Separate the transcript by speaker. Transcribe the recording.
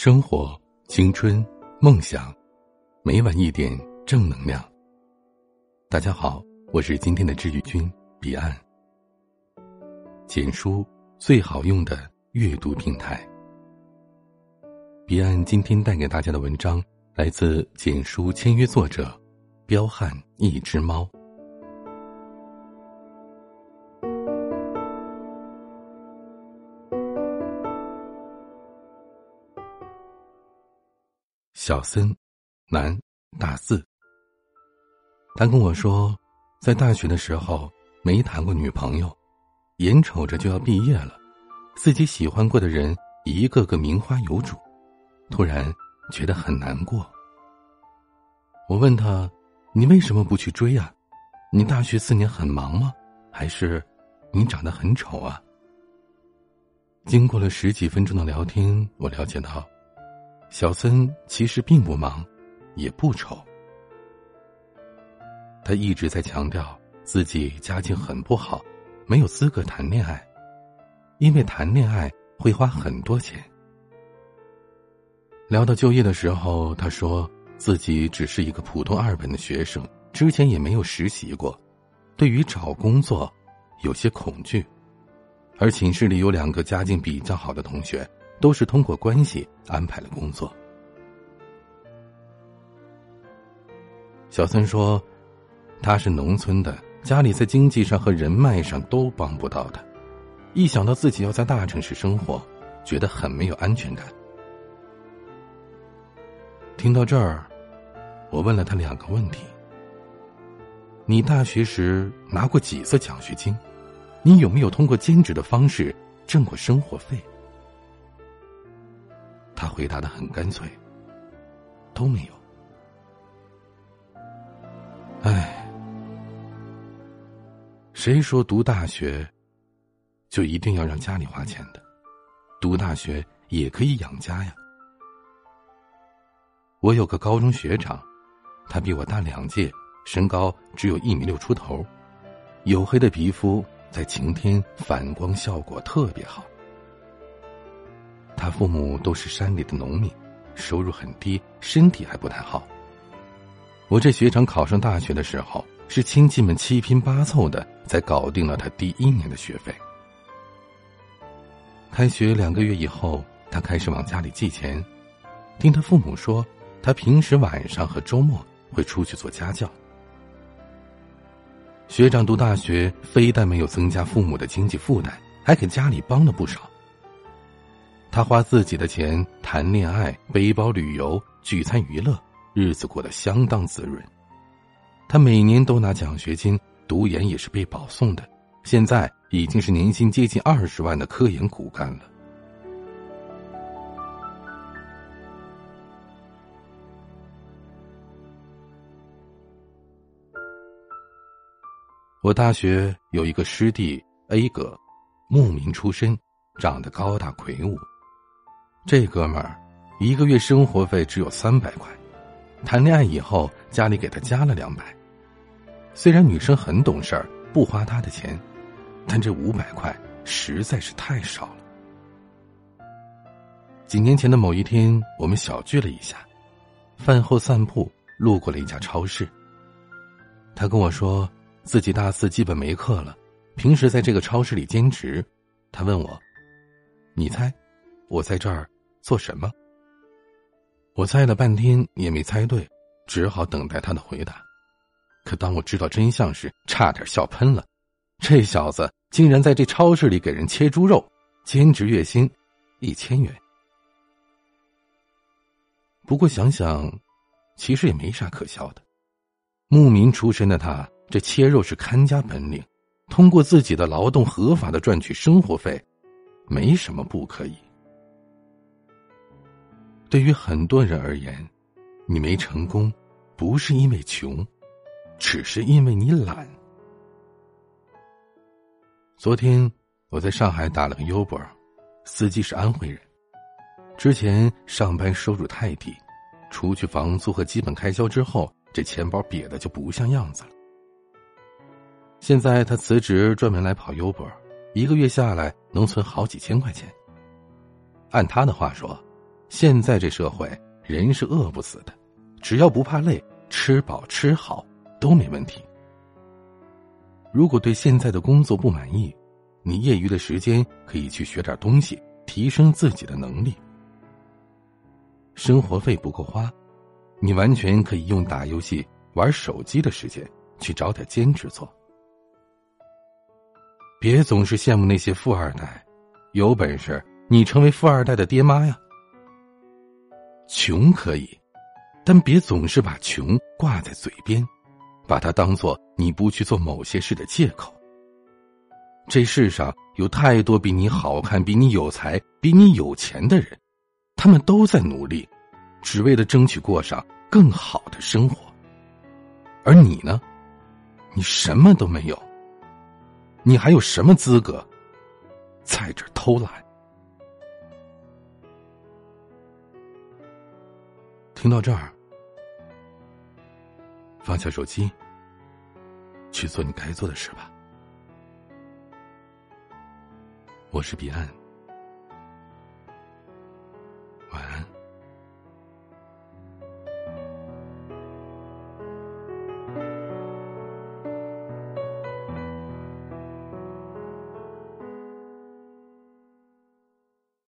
Speaker 1: 生活、青春、梦想，每晚一点正能量。大家好，我是今天的治愈君彼岸。简书最好用的阅读平台。彼岸今天带给大家的文章来自简书签约作者彪悍一只猫。小森，男，大四。他跟我说，在大学的时候没谈过女朋友，眼瞅着就要毕业了，自己喜欢过的人一个个名花有主，突然觉得很难过。我问他：“你为什么不去追啊？你大学四年很忙吗？还是你长得很丑啊？”经过了十几分钟的聊天，我了解到。小森其实并不忙，也不丑。他一直在强调自己家境很不好，没有资格谈恋爱，因为谈恋爱会花很多钱。聊到就业的时候，他说自己只是一个普通二本的学生，之前也没有实习过，对于找工作有些恐惧，而寝室里有两个家境比较好的同学。都是通过关系安排了工作。小森说：“他是农村的，家里在经济上和人脉上都帮不到他。一想到自己要在大城市生活，觉得很没有安全感。”听到这儿，我问了他两个问题：“你大学时拿过几次奖学金？你有没有通过兼职的方式挣过生活费？”回答的很干脆，都没有。唉，谁说读大学就一定要让家里花钱的？读大学也可以养家呀。我有个高中学长，他比我大两届，身高只有一米六出头，黝黑的皮肤在晴天反光效果特别好。他父母都是山里的农民，收入很低，身体还不太好。我这学长考上大学的时候，是亲戚们七拼八凑的才搞定了他第一年的学费。开学两个月以后，他开始往家里寄钱。听他父母说，他平时晚上和周末会出去做家教。学长读大学，非但没有增加父母的经济负担，还给家里帮了不少。他花自己的钱谈恋爱、背包旅游、聚餐娱乐，日子过得相当滋润。他每年都拿奖学金，读研也是被保送的，现在已经是年薪接近二十万的科研骨干了。我大学有一个师弟 A 哥，牧民出身，长得高大魁梧。这哥们儿一个月生活费只有三百块，谈恋爱以后家里给他加了两百。虽然女生很懂事儿，不花他的钱，但这五百块实在是太少了。几年前的某一天，我们小聚了一下，饭后散步路过了一家超市。他跟我说自己大四基本没课了，平时在这个超市里兼职。他问我：“你猜，我在这儿？”做什么？我猜了半天也没猜对，只好等待他的回答。可当我知道真相时，差点笑喷了。这小子竟然在这超市里给人切猪肉，兼职月薪一千元。不过想想，其实也没啥可笑的。牧民出身的他，这切肉是看家本领，通过自己的劳动合法的赚取生活费，没什么不可以。对于很多人而言，你没成功，不是因为穷，只是因为你懒。昨天我在上海打了个 Uber，司机是安徽人。之前上班收入太低，除去房租和基本开销之后，这钱包瘪的就不像样子了。现在他辞职，专门来跑 Uber，一个月下来能存好几千块钱。按他的话说。现在这社会人是饿不死的，只要不怕累，吃饱吃好都没问题。如果对现在的工作不满意，你业余的时间可以去学点东西，提升自己的能力。生活费不够花，你完全可以用打游戏、玩手机的时间去找点兼职做。别总是羡慕那些富二代，有本事你成为富二代的爹妈呀。穷可以，但别总是把穷挂在嘴边，把它当做你不去做某些事的借口。这世上有太多比你好看、比你有才、比你有钱的人，他们都在努力，只为了争取过上更好的生活。而你呢？你什么都没有，你还有什么资格在这偷懒？听到这儿，放下手机，去做你该做的事吧。我是彼岸。